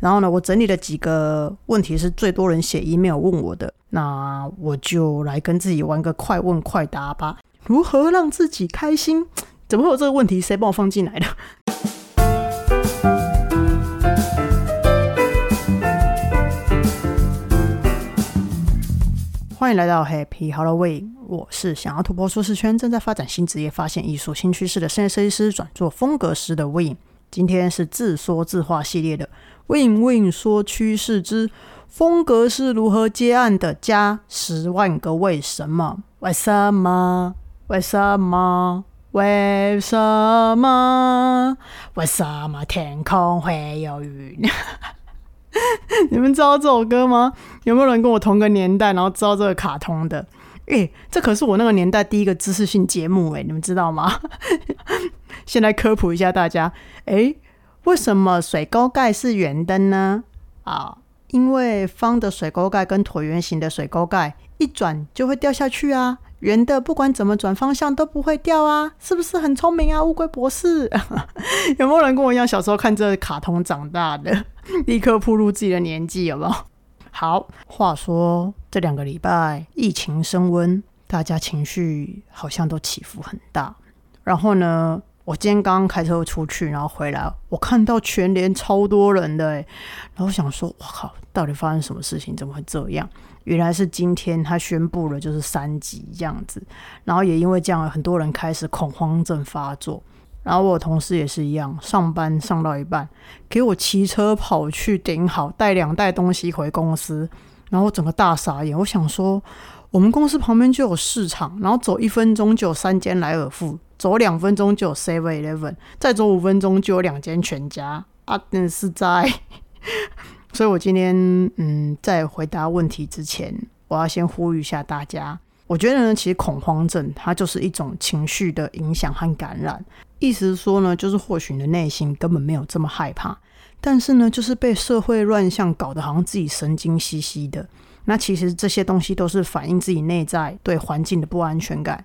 然后呢，我整理了几个问题是最多人写 email 问我的，那我就来跟自己玩个快问快答吧。如何让自己开心？怎么会有这个问题？谁帮我放进来的？欢迎来到 Happy Halloween，我是想要突破舒适圈、正在发展新职业、发现艺术新趋势的室内设计师，转做风格师的 Win。今天是自说自话系列的 Win Win 说趋势之风格是如何接案的，加十万个为什么？为什么？为什么？为什么？为什么天空会有云？你们知道这首歌吗？有没有人跟我同个年代，然后知道这个卡通的？诶，这可是我那个年代第一个知识性节目诶，你们知道吗？先来科普一下大家。诶，为什么水沟盖是圆的呢？啊，因为方的水沟盖跟椭圆形的水沟盖一转就会掉下去啊。圆的不管怎么转方向都不会掉啊，是不是很聪明啊？乌龟博士，有没有人跟我一样小时候看这卡通长大的，立刻步入自己的年纪？有没有？好，话说这两个礼拜疫情升温，大家情绪好像都起伏很大。然后呢，我今天刚刚开车出去，然后回来，我看到全连超多人的，然后我想说，我靠，到底发生什么事情？怎么会这样？原来是今天他宣布了，就是三级这样子，然后也因为这样，很多人开始恐慌症发作。然后我同事也是一样，上班上到一半，给我骑车跑去顶好，带两袋东西回公司，然后整个大傻眼。我想说，我们公司旁边就有市场，然后走一分钟就有三间莱尔富，走两分钟就有 Seven Eleven，再走五分钟就有两间全家啊！真是在。所以，我今天嗯，在回答问题之前，我要先呼吁一下大家。我觉得呢，其实恐慌症它就是一种情绪的影响和感染。意思是说呢，就是或许你的内心根本没有这么害怕，但是呢，就是被社会乱象搞得好像自己神经兮兮的。那其实这些东西都是反映自己内在对环境的不安全感。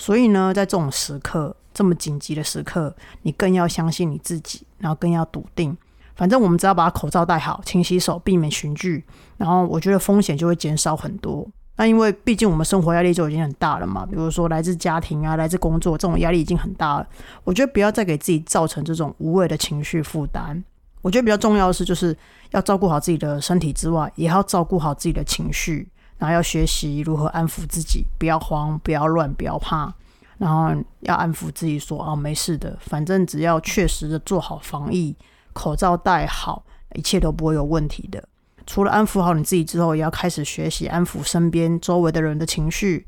所以呢，在这种时刻，这么紧急的时刻，你更要相信你自己，然后更要笃定。反正我们只要把口罩戴好，勤洗手，避免群聚，然后我觉得风险就会减少很多。那因为毕竟我们生活压力就已经很大了嘛，比如说来自家庭啊，来自工作这种压力已经很大了。我觉得不要再给自己造成这种无谓的情绪负担。我觉得比较重要的是，就是要照顾好自己的身体之外，也要照顾好自己的情绪，然后要学习如何安抚自己，不要慌，不要乱，不要怕，然后要安抚自己说：“哦，没事的，反正只要确实的做好防疫。”口罩戴好，一切都不会有问题的。除了安抚好你自己之后，也要开始学习安抚身边周围的人的情绪。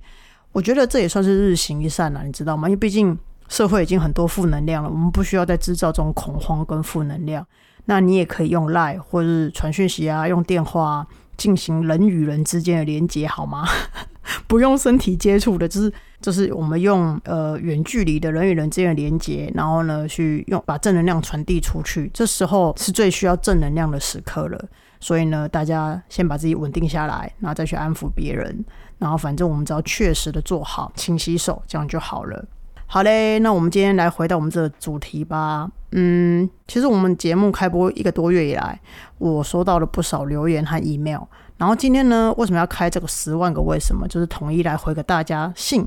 我觉得这也算是日行一善了，你知道吗？因为毕竟社会已经很多负能量了，我们不需要再制造这种恐慌跟负能量。那你也可以用赖或是传讯息啊，用电话进行人与人之间的连接，好吗？不用身体接触的，就是就是我们用呃远距离的人与人之间的连接，然后呢去用把正能量传递出去。这时候是最需要正能量的时刻了，所以呢，大家先把自己稳定下来，然后再去安抚别人。然后反正我们只要确实的做好，勤洗手，这样就好了。好嘞，那我们今天来回到我们这个主题吧。嗯，其实我们节目开播一个多月以来，我收到了不少留言和 email。然后今天呢，为什么要开这个十万个为什么？就是统一来回给大家信，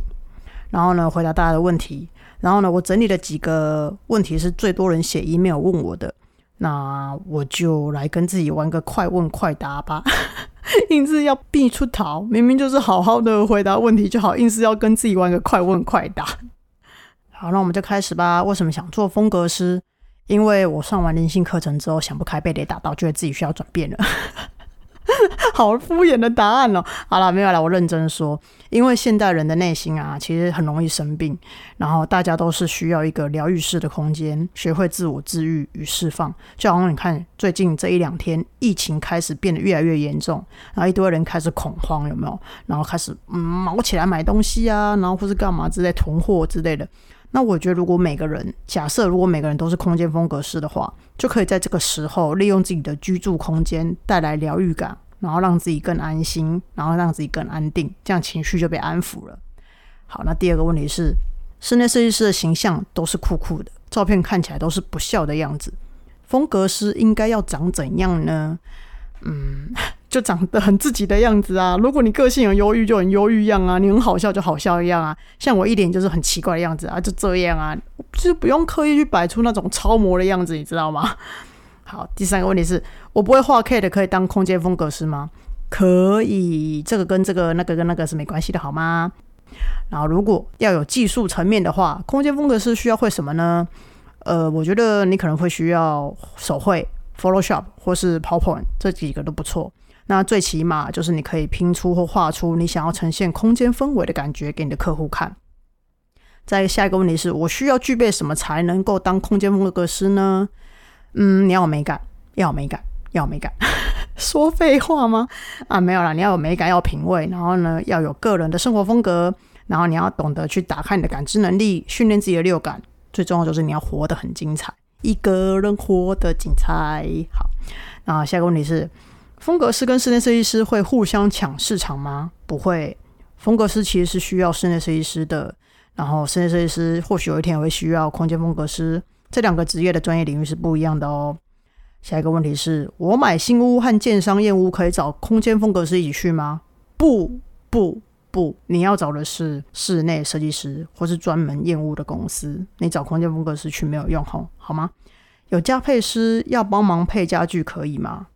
然后呢回答大家的问题。然后呢，我整理了几个问题是最多人写 email 问我的，那我就来跟自己玩个快问快答吧。硬是要避出逃，明明就是好好的回答问题就好，硬是要跟自己玩个快问快答。好，那我们就开始吧。为什么想做风格师？因为我上完灵性课程之后想不开，被雷打到，觉得自己需要转变了。好敷衍的答案哦。好了，没有了。我认真说，因为现代人的内心啊，其实很容易生病，然后大家都是需要一个疗愈式的空间，学会自我治愈与释放。就好像你看，最近这一两天，疫情开始变得越来越严重，然后一堆人开始恐慌，有没有？然后开始嗯，毛起来买东西啊，然后或是干嘛之类囤货之类的。那我觉得，如果每个人假设，如果每个人都是空间风格师的话，就可以在这个时候利用自己的居住空间带来疗愈感，然后让自己更安心，然后让自己更安定，这样情绪就被安抚了。好，那第二个问题是，室内设计师的形象都是酷酷的，照片看起来都是不笑的样子。风格师应该要长怎样呢？嗯，就长得很自己的样子啊。如果你个性很忧郁，就很忧郁样啊；你很好笑，就好笑一样啊。像我一脸就是很奇怪的样子啊，就这样啊，就不用刻意去摆出那种超模的样子，你知道吗？好，第三个问题是我不会画 K 的，可以当空间风格师吗？可以，这个跟这个那个跟那个是没关系的，好吗？然后如果要有技术层面的话，空间风格师需要会什么呢？呃，我觉得你可能会需要手绘 Photoshop 或是 PowerPoint 这几个都不错。那最起码就是你可以拼出或画出你想要呈现空间氛围的感觉给你的客户看。再下一个问题是我需要具备什么才能够当空间风格师呢？嗯，你要有美感，要有美感，要有美感。说废话吗？啊，没有啦，你要有美感，要有品味，然后呢，要有个人的生活风格，然后你要懂得去打开你的感知能力，训练自己的六感。最重要就是你要活得很精彩，一个人活得精彩。好，那下一个问题是，风格师跟室内设计师会互相抢市场吗？不会，风格师其实是需要室内设计师的，然后室内设计师或许有一天也会需要空间风格师。这两个职业的专业领域是不一样的哦。下一个问题是我买新屋和建商验屋可以找空间风格师一起去吗？不不。不，你要找的是室内设计师，或是专门验屋的公司。你找空间风格师去没有用，吼，好吗？有家配师要帮忙配家具，可以吗？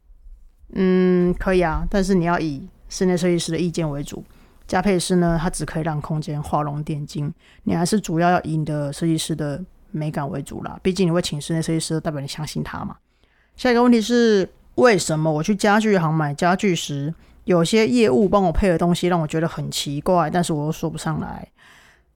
嗯，可以啊，但是你要以室内设计师的意见为主。加配师呢，他只可以让空间画龙点睛，你还是主要要以你的设计师的美感为主啦。毕竟你会请室内设计师，代表你相信他嘛。下一个问题是，为什么我去家具行买家具时？有些业务帮我配的东西让我觉得很奇怪，但是我又说不上来。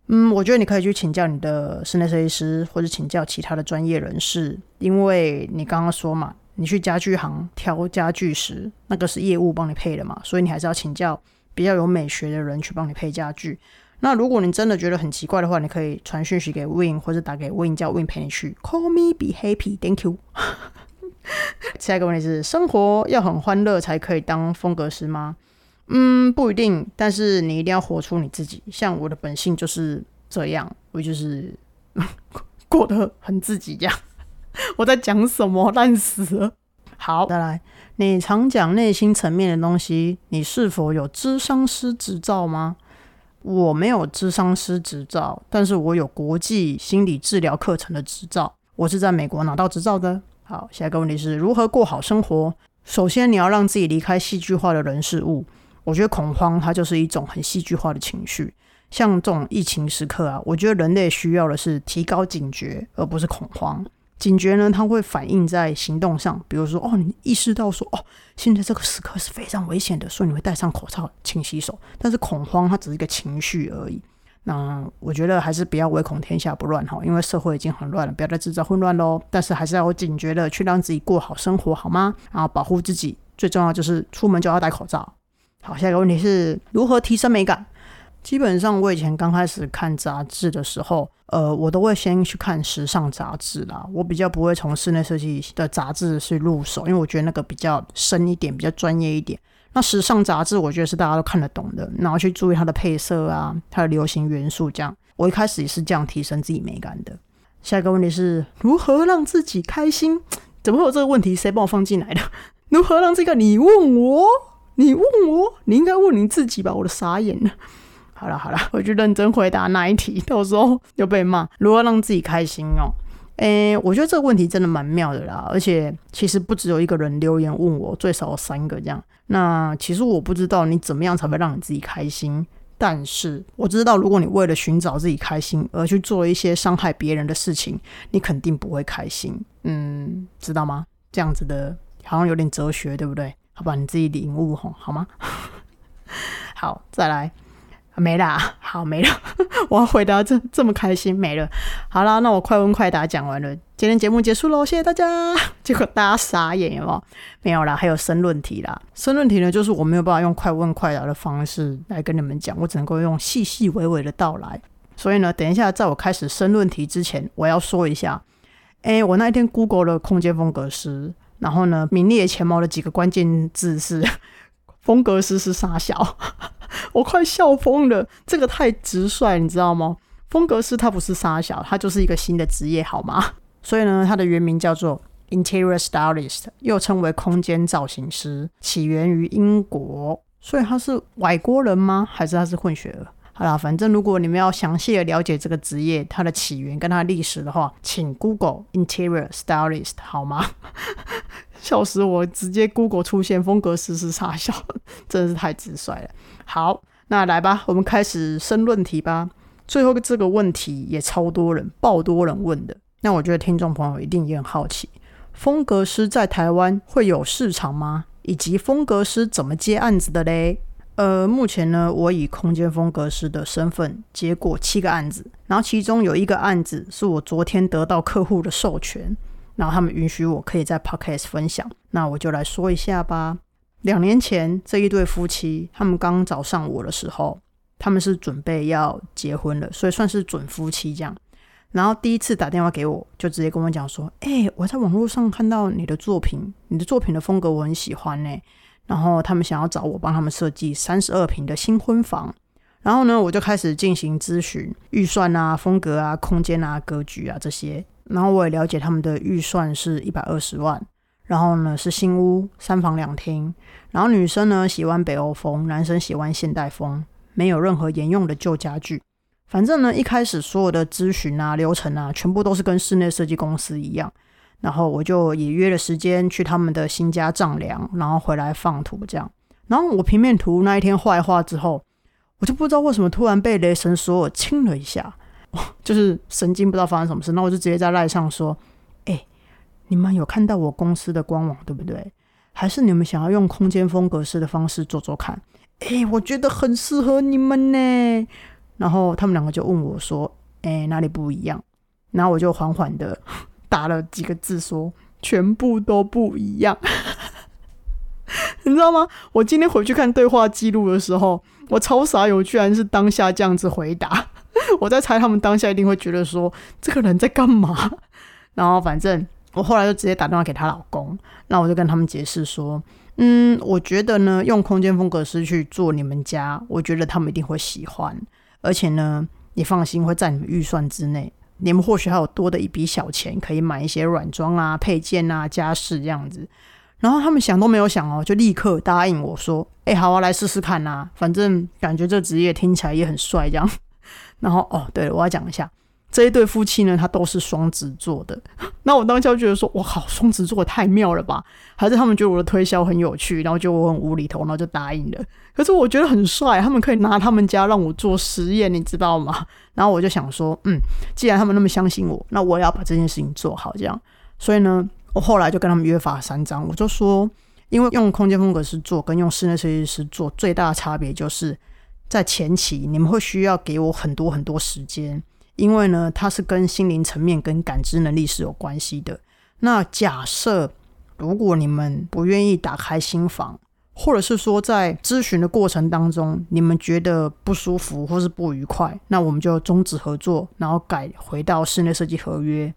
嗯，我觉得你可以去请教你的室内设计师，或者请教其他的专业人士，因为你刚刚说嘛，你去家具行挑家具时，那个是业务帮你配的嘛，所以你还是要请教比较有美学的人去帮你配家具。那如果你真的觉得很奇怪的话，你可以传讯息给 Win，或者打给 Win 叫 Win 陪你去。Call me be happy，Thank you。下一个问题是：生活要很欢乐才可以当风格师吗？嗯，不一定。但是你一定要活出你自己。像我的本性就是这样，我就是 过得很自己这样。我在讲什么？烂死了。好，再来。你常讲内心层面的东西，你是否有智商师执照吗？我没有智商师执照，但是我有国际心理治疗课程的执照。我是在美国拿到执照的。好，下一个问题是如何过好生活。首先，你要让自己离开戏剧化的人事物。我觉得恐慌它就是一种很戏剧化的情绪。像这种疫情时刻啊，我觉得人类需要的是提高警觉，而不是恐慌。警觉呢，它会反映在行动上，比如说，哦，你意识到说，哦，现在这个时刻是非常危险的，所以你会戴上口罩、勤洗手。但是恐慌它只是一个情绪而已。那我觉得还是不要唯恐天下不乱哈，因为社会已经很乱了，不要再制造混乱喽。但是还是要有警觉的去让自己过好生活，好吗？然后保护自己，最重要就是出门就要戴口罩。好，下一个问题是如何提升美感？基本上我以前刚开始看杂志的时候，呃，我都会先去看时尚杂志啦。我比较不会从室内设计的杂志去入手，因为我觉得那个比较深一点，比较专业一点。那时尚杂志，我觉得是大家都看得懂的，然后去注意它的配色啊，它的流行元素，这样。我一开始也是这样提升自己美感的。下一个问题是如何让自己开心？怎么会有这个问题？谁帮我放进来的？如何让这个你问我？你问我？你应该问你自己吧？我的傻眼了。好了好了，我就认真回答那一题，到时候又被骂。如何让自己开心哦？诶，我觉得这个问题真的蛮妙的啦，而且其实不只有一个人留言问我，最少有三个这样。那其实我不知道你怎么样才会让你自己开心，但是我知道，如果你为了寻找自己开心而去做一些伤害别人的事情，你肯定不会开心。嗯，知道吗？这样子的，好像有点哲学，对不对？好吧，你自己领悟吼，好吗？好，再来。没啦，好没了。我要回答这这么开心没了。好啦，那我快问快答讲完了，今天节目结束喽，谢谢大家。结果大家傻眼有没有？啦，还有申论题啦。申论题呢，就是我没有办法用快问快答的方式来跟你们讲，我只能够用细细娓娓的道来。所以呢，等一下在我开始申论题之前，我要说一下，哎，我那一天 Google 了空间风格师，然后呢，名列前茅的几个关键字是风格师是傻小。我快笑疯了，这个太直率，你知道吗？风格师他不是沙小，他就是一个新的职业，好吗？所以呢，他的原名叫做 （Interior Stylist），又称为空间造型师，起源于英国。所以他是外国人吗？还是他是混血儿？好啦，反正如果你们要详细的了解这个职业它的起源跟它历史的话，请 Google Interior Stylist 好吗？笑死我！直接 Google 出现风格师是傻笑，真的是太直率了。好，那来吧，我们开始申论题吧。最后这个问题也超多人爆多人问的，那我觉得听众朋友一定也很好奇，风格师在台湾会有市场吗？以及风格师怎么接案子的嘞？呃，目前呢，我以空间风格师的身份接过七个案子，然后其中有一个案子是我昨天得到客户的授权，然后他们允许我可以在 podcast 分享，那我就来说一下吧。两年前这一对夫妻，他们刚找上我的时候，他们是准备要结婚了，所以算是准夫妻这样。然后第一次打电话给我，就直接跟我讲说：“哎，我在网络上看到你的作品，你的作品的风格我很喜欢呢。”然后他们想要找我帮他们设计三十二平的新婚房，然后呢，我就开始进行咨询预算啊、风格啊、空间啊、格局啊这些。然后我也了解他们的预算是一百二十万，然后呢是新屋三房两厅，然后女生呢喜欢北欧风，男生喜欢现代风，没有任何沿用的旧家具。反正呢一开始所有的咨询啊、流程啊，全部都是跟室内设计公司一样。然后我就也约了时间去他们的新家丈量，然后回来放图这样。然后我平面图那一天画画之后，我就不知道为什么突然被雷神索尔亲了一下，就是神经不知道发生什么事。那我就直接在赖上说：“哎，你们有看到我公司的官网对不对？还是你们想要用空间风格式的方式做做看？哎，我觉得很适合你们呢。”然后他们两个就问我说：“哎，哪里不一样？”然后我就缓缓的。打了几个字说全部都不一样，你知道吗？我今天回去看对话记录的时候，我超傻，有居然是当下这样子回答。我在猜他们当下一定会觉得说这个人在干嘛。然后反正我后来就直接打电话给她老公，那我就跟他们解释说，嗯，我觉得呢，用空间风格师去做你们家，我觉得他们一定会喜欢，而且呢，你放心会在你们预算之内。你们或许还有多的一笔小钱，可以买一些软装啊、配件啊、家饰这样子。然后他们想都没有想哦，就立刻答应我说：“哎，好啊，来试试看呐，反正感觉这职业听起来也很帅这样。”然后哦，对了，我要讲一下。这一对夫妻呢，他都是双子座的。那我当下觉得说，哇靠，双子座太妙了吧？还是他们觉得我的推销很有趣，然后就我很无厘头，然后就答应了。可是我觉得很帅，他们可以拿他们家让我做实验，你知道吗？然后我就想说，嗯，既然他们那么相信我，那我也要把这件事情做好，这样。所以呢，我后来就跟他们约法三章，我就说，因为用空间风格师做跟用室内设计师做最大的差别，就是在前期你们会需要给我很多很多时间。因为呢，它是跟心灵层面、跟感知能力是有关系的。那假设如果你们不愿意打开心房，或者是说在咨询的过程当中，你们觉得不舒服或是不愉快，那我们就终止合作，然后改回到室内设计合约。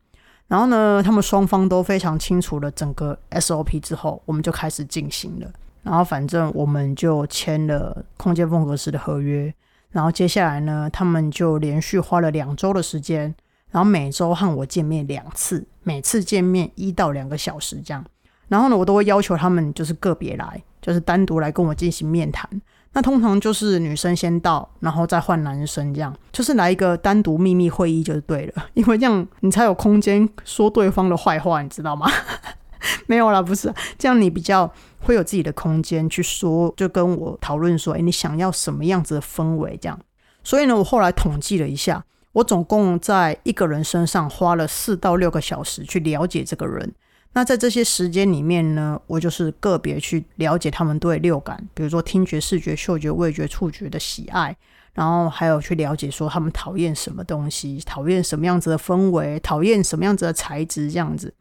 然后呢，他们双方都非常清楚了整个 SOP 之后，我们就开始进行了。然后反正我们就签了空间风格师的合约。然后接下来呢，他们就连续花了两周的时间，然后每周和我见面两次，每次见面一到两个小时这样。然后呢，我都会要求他们就是个别来，就是单独来跟我进行面谈。那通常就是女生先到，然后再换男生这样，就是来一个单独秘密会议就是对了，因为这样你才有空间说对方的坏话，你知道吗？没有啦，不是这样，你比较会有自己的空间去说，就跟我讨论说，哎，你想要什么样子的氛围？这样，所以呢，我后来统计了一下，我总共在一个人身上花了四到六个小时去了解这个人。那在这些时间里面呢，我就是个别去了解他们对六感，比如说听觉、视觉、嗅觉、味觉、触觉的喜爱，然后还有去了解说他们讨厌什么东西，讨厌什么样子的氛围，讨厌什么样子的材质，这样子。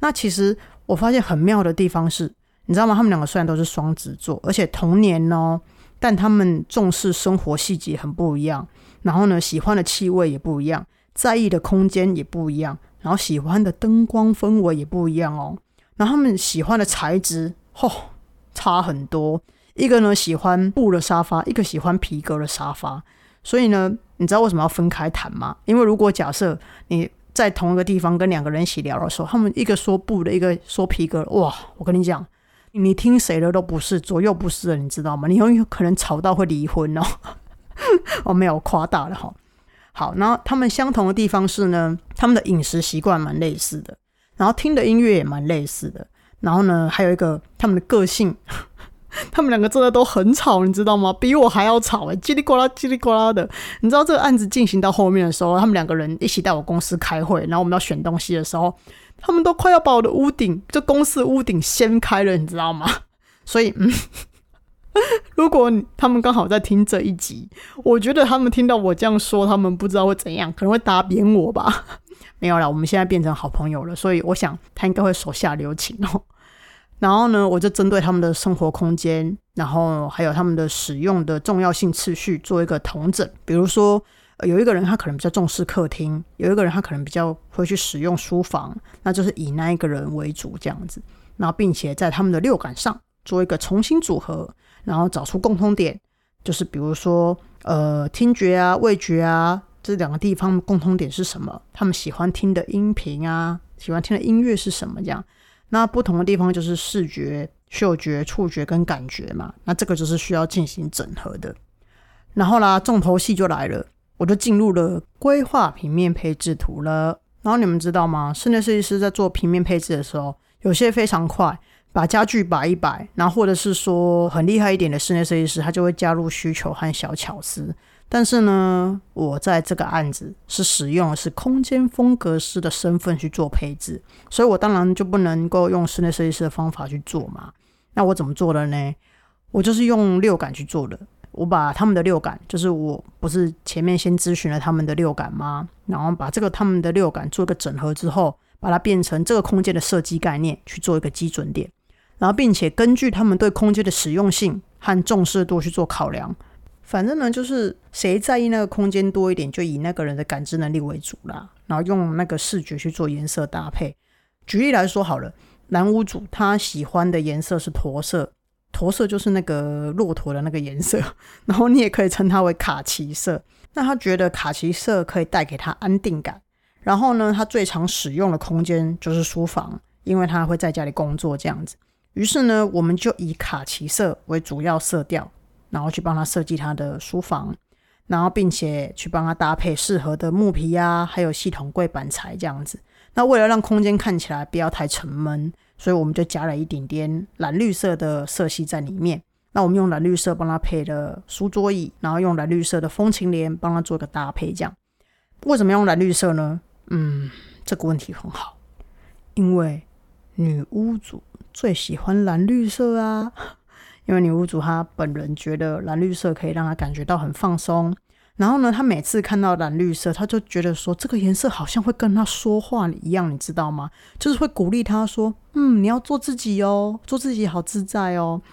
那其实。我发现很妙的地方是，你知道吗？他们两个虽然都是双子座，而且同年哦，但他们重视生活细节很不一样。然后呢，喜欢的气味也不一样，在意的空间也不一样，然后喜欢的灯光氛围也不一样哦。然后他们喜欢的材质，嚯，差很多。一个呢喜欢布的沙发，一个喜欢皮革的沙发。所以呢，你知道为什么要分开谈吗？因为如果假设你在同一个地方跟两个人一起聊的时候，他们一个说布的，一个说皮革，哇！我跟你讲，你听谁的都不是，左右不是，你知道吗？你很有可能吵到会离婚哦。我 没有夸大了哈。好，然后他们相同的地方是呢，他们的饮食习惯蛮类似的，然后听的音乐也蛮类似的，然后呢，还有一个他们的个性。他们两个真的都很吵，你知道吗？比我还要吵哎，叽里呱啦，叽里呱啦的。你知道这个案子进行到后面的时候，他们两个人一起在我公司开会，然后我们要选东西的时候，他们都快要把我的屋顶，就公司屋顶掀开了，你知道吗？所以，嗯，如果他们刚好在听这一集，我觉得他们听到我这样说，他们不知道会怎样，可能会打扁我吧。没有了，我们现在变成好朋友了，所以我想他应该会手下留情哦。然后呢，我就针对他们的生活空间，然后还有他们的使用的重要性次序做一个统整。比如说，有一个人他可能比较重视客厅，有一个人他可能比较会去使用书房，那就是以那一个人为主这样子。然后，并且在他们的六感上做一个重新组合，然后找出共通点，就是比如说，呃，听觉啊、味觉啊这两个地方共通点是什么？他们喜欢听的音频啊，喜欢听的音乐是什么？这样。那不同的地方就是视觉、嗅觉、触觉跟感觉嘛。那这个就是需要进行整合的。然后啦，重头戏就来了，我就进入了规划平面配置图了。然后你们知道吗？室内设计师在做平面配置的时候，有些非常快，把家具摆一摆，然后或者是说很厉害一点的室内设计师，他就会加入需求和小巧思。但是呢，我在这个案子是使用的是空间风格师的身份去做配置，所以我当然就不能够用室内设计师的方法去做嘛。那我怎么做的呢？我就是用六感去做的。我把他们的六感，就是我不是前面先咨询了他们的六感吗？然后把这个他们的六感做一个整合之后，把它变成这个空间的设计概念去做一个基准点，然后并且根据他们对空间的实用性和重视度去做考量。反正呢，就是谁在意那个空间多一点，就以那个人的感知能力为主啦。然后用那个视觉去做颜色搭配。举例来说好了，男屋主他喜欢的颜色是驼色，驼色就是那个骆驼的那个颜色。然后你也可以称它为卡其色。那他觉得卡其色可以带给他安定感。然后呢，他最常使用的空间就是书房，因为他会在家里工作这样子。于是呢，我们就以卡其色为主要色调。然后去帮他设计他的书房，然后并且去帮他搭配适合的木皮啊，还有系统柜板材这样子。那为了让空间看起来不要太沉闷，所以我们就加了一点点蓝绿色的色系在里面。那我们用蓝绿色帮他配了书桌椅，然后用蓝绿色的风琴帘帮他做个搭配。这样为什么用蓝绿色呢？嗯，这个问题很好，因为女巫主最喜欢蓝绿色啊。因为女巫主她本人觉得蓝绿色可以让她感觉到很放松，然后呢，她每次看到蓝绿色，她就觉得说这个颜色好像会跟她说话一样，你知道吗？就是会鼓励她说：“嗯，你要做自己哦，做自己好自在哦。”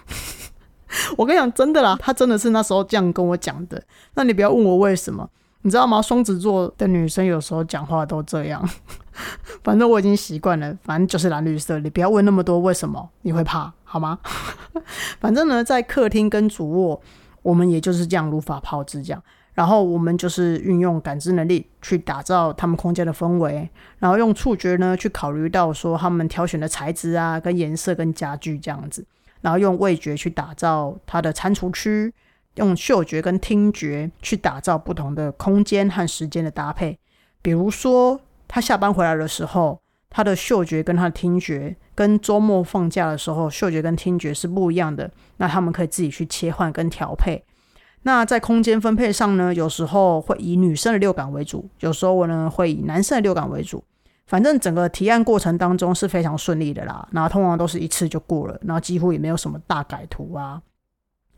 我跟你讲，真的啦，她真的是那时候这样跟我讲的。那你不要问我为什么，你知道吗？双子座的女生有时候讲话都这样。反正我已经习惯了，反正就是蓝绿色。你不要问那么多为什么，你会怕好吗？反正呢，在客厅跟主卧，我们也就是这样如法炮制这样。然后我们就是运用感知能力去打造他们空间的氛围，然后用触觉呢去考虑到说他们挑选的材质啊、跟颜色、跟家具这样子。然后用味觉去打造它的餐厨区，用嗅觉跟听觉去打造不同的空间和时间的搭配，比如说。他下班回来的时候，他的嗅觉跟他的听觉，跟周末放假的时候嗅觉跟听觉是不一样的。那他们可以自己去切换跟调配。那在空间分配上呢，有时候会以女生的六感为主，有时候我呢会以男生的六感为主。反正整个提案过程当中是非常顺利的啦。然后通常都是一次就过了，然后几乎也没有什么大改图啊。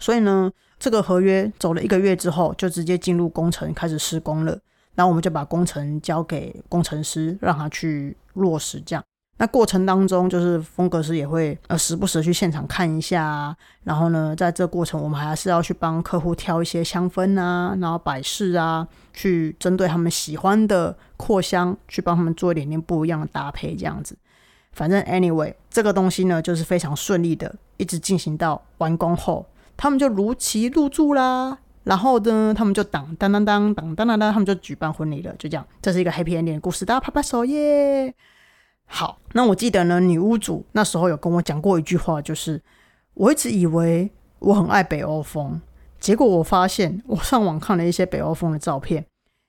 所以呢，这个合约走了一个月之后，就直接进入工程开始施工了。然后我们就把工程交给工程师，让他去落实。这样，那过程当中，就是风格师也会呃时不时去现场看一下。然后呢，在这过程，我们还是要去帮客户挑一些香氛啊，然后摆饰啊，去针对他们喜欢的扩香，去帮他们做一点点不一样的搭配。这样子，反正 anyway，这个东西呢，就是非常顺利的，一直进行到完工后，他们就如期入住啦。然后呢，他们就当当当当当当当当，他们就举办婚礼了，就这样，这是一个 happy ending 的故事，大家拍拍手耶！好，那我记得呢，女屋主那时候有跟我讲过一句话，就是我一直以为我很爱北欧风，结果我发现我上网看了一些北欧风的照片，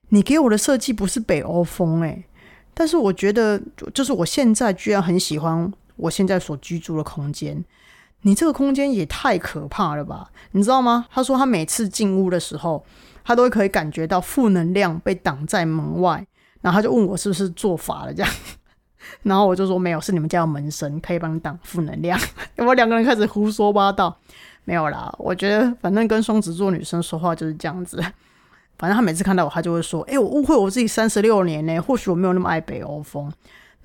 你给我的设计不是北欧风诶。但是我觉得就是我现在居然很喜欢我现在所居住的空间。你这个空间也太可怕了吧？你知道吗？他说他每次进屋的时候，他都可以感觉到负能量被挡在门外，然后他就问我是不是做法了这样，然后我就说没有，是你们家的门神可以帮你挡负能量。我两个人开始胡说八道，没有啦。我觉得反正跟双子座女生说话就是这样子，反正他每次看到我，他就会说：“哎，我误会我自己三十六年呢，或许我没有那么爱北欧风。”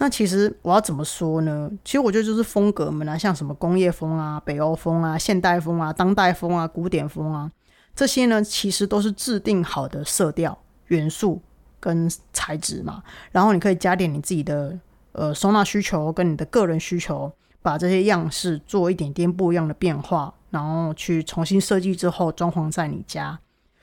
那其实我要怎么说呢？其实我觉得就是风格们啊，像什么工业风啊、北欧风啊、现代风啊、当代风啊、古典风啊，这些呢，其实都是制定好的色调、元素跟材质嘛。然后你可以加点你自己的呃收纳需求跟你的个人需求，把这些样式做一点点不一样的变化，然后去重新设计之后装潢在你家，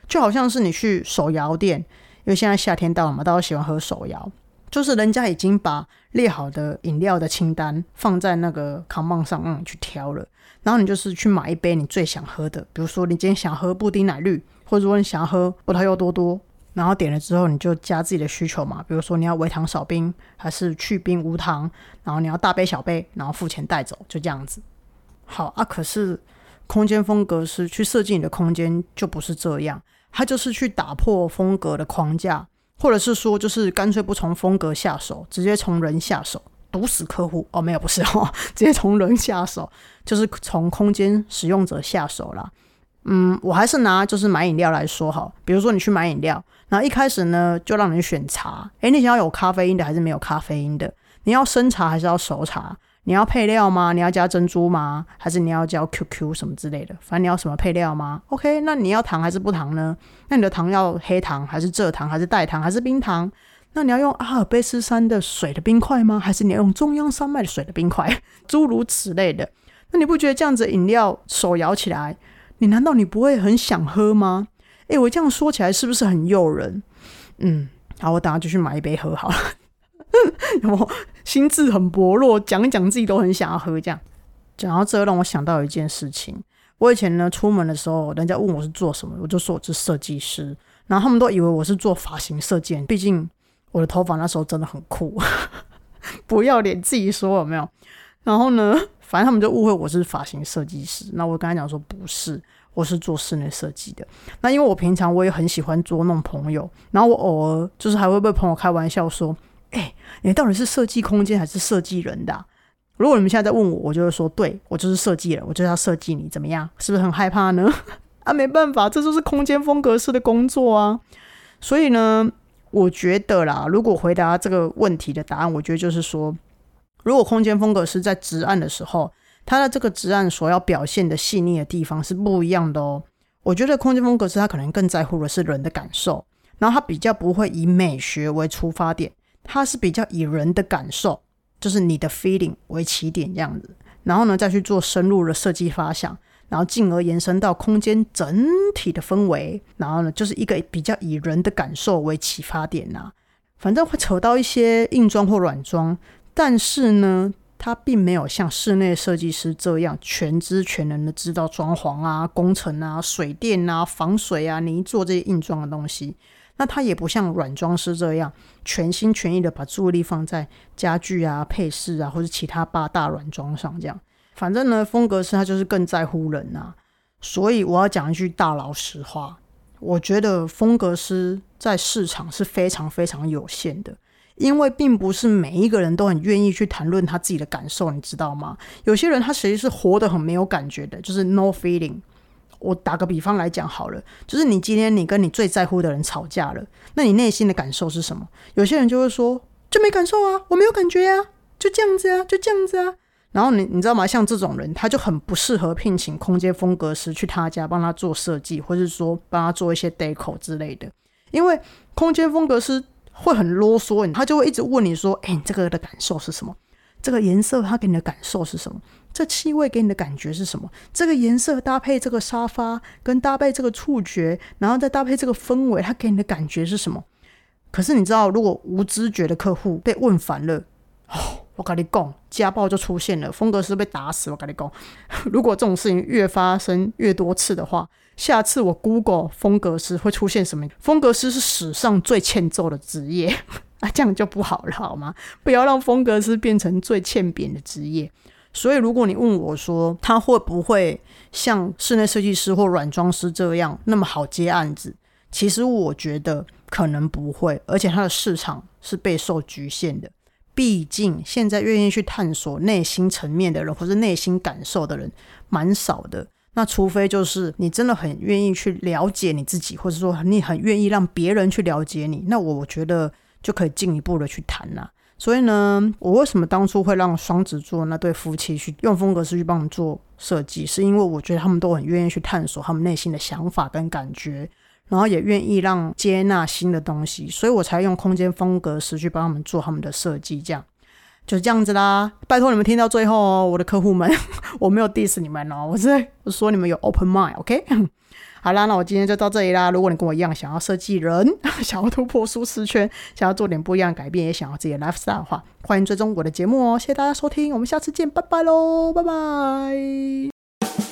就好像是你去手摇店，因为现在夏天到了嘛，大家喜欢喝手摇。就是人家已经把列好的饮料的清单放在那个扛棒上，让你去挑了。然后你就是去买一杯你最想喝的，比如说你今天想喝布丁奶绿，或者说你想要喝葡萄柚多多，然后点了之后你就加自己的需求嘛。比如说你要微糖少冰，还是去冰无糖，然后你要大杯小杯，然后付钱带走，就这样子。好啊，可是空间风格是去设计你的空间，就不是这样，它就是去打破风格的框架。或者是说，就是干脆不从风格下手，直接从人下手，毒死客户哦？没有，不是哦，直接从人下手，就是从空间使用者下手啦。嗯，我还是拿就是买饮料来说哈，比如说你去买饮料，然后一开始呢就让你选茶，诶，你想要有咖啡因的还是没有咖啡因的？你要生茶还是要熟茶？你要配料吗？你要加珍珠吗？还是你要加 QQ 什么之类的？反正你要什么配料吗？OK，那你要糖还是不糖呢？那你的糖要黑糖还是蔗糖还是代糖还是冰糖？那你要用阿尔卑斯山的水的冰块吗？还是你要用中央山脉的水的冰块？诸如此类的。那你不觉得这样子饮料手摇起来，你难道你不会很想喝吗？诶，我这样说起来是不是很诱人？嗯，好，我等下就去买一杯喝好了。然后心智很薄弱，讲讲自己都很想要喝。这样讲到这，让我想到一件事情。我以前呢，出门的时候，人家问我是做什么，我就说我是设计师。然后他们都以为我是做发型设计，毕竟我的头发那时候真的很酷，不要脸自己说有没有？然后呢，反正他们就误会我是发型设计师。那我跟他讲说不是，我是做室内设计的。那因为我平常我也很喜欢捉弄朋友，然后我偶尔就是还会被朋友开玩笑说。哎，你到底是设计空间还是设计人的？如果你们现在在问我，我就会说，对我就是设计人，我就要设计你，怎么样？是不是很害怕呢？啊，没办法，这就是空间风格师的工作啊。所以呢，我觉得啦，如果回答这个问题的答案，我觉得就是说，如果空间风格师在直案的时候，他的这个直案所要表现的细腻的地方是不一样的哦。我觉得空间风格师他可能更在乎的是人的感受，然后他比较不会以美学为出发点。它是比较以人的感受，就是你的 feeling 为起点这样子，然后呢再去做深入的设计发想，然后进而延伸到空间整体的氛围，然后呢就是一个比较以人的感受为启发点呐。反正会扯到一些硬装或软装，但是呢，它并没有像室内设计师这样全知全能的知道装潢啊、工程啊、水电啊、防水啊、泥做这些硬装的东西。那他也不像软装师这样全心全意的把注意力放在家具啊、配饰啊或者其他八大软装上，这样。反正呢，风格师他就是更在乎人呐。所以我要讲一句大老实话，我觉得风格师在市场是非常非常有限的，因为并不是每一个人都很愿意去谈论他自己的感受，你知道吗？有些人他其实是活得很没有感觉的，就是 no feeling。我打个比方来讲好了，就是你今天你跟你最在乎的人吵架了，那你内心的感受是什么？有些人就会说就没感受啊，我没有感觉啊，就这样子啊，就这样子啊。然后你你知道吗？像这种人，他就很不适合聘请空间风格师去他家帮他做设计，或是说帮他做一些 deco 之类的，因为空间风格师会很啰嗦，他就会一直问你说：“哎，你这个的感受是什么？这个颜色它给你的感受是什么？”这气味给你的感觉是什么？这个颜色搭配这个沙发，跟搭配这个触觉，然后再搭配这个氛围，它给你的感觉是什么？可是你知道，如果无知觉的客户被问烦了，哦，我跟你讲，家暴就出现了，风格师被打死。我跟你讲，如果这种事情越发生越多次的话，下次我 Google 风格师会出现什么？风格师是史上最欠揍的职业啊，这样就不好了，好吗？不要让风格师变成最欠扁的职业。所以，如果你问我说他会不会像室内设计师或软装师这样那么好接案子，其实我觉得可能不会，而且它的市场是备受局限的。毕竟现在愿意去探索内心层面的人，或是内心感受的人，蛮少的。那除非就是你真的很愿意去了解你自己，或者说你很愿意让别人去了解你，那我觉得就可以进一步的去谈啦。所以呢，我为什么当初会让双子座那对夫妻去用风格师去帮我们做设计，是因为我觉得他们都很愿意去探索他们内心的想法跟感觉，然后也愿意让接纳新的东西，所以我才用空间风格师去帮他们做他们的设计，这样。就这样子啦，拜托你们听到最后哦，我的客户们，我没有 diss 你们哦，我是说你们有 open mind，OK？好啦，那我今天就到这里啦。如果你跟我一样想要设计人，想要突破舒适圈，想要做点不一样改变，也想要自己的 lifestyle 的话，欢迎追踪我的节目哦。谢谢大家收听，我们下次见，拜拜喽，拜拜。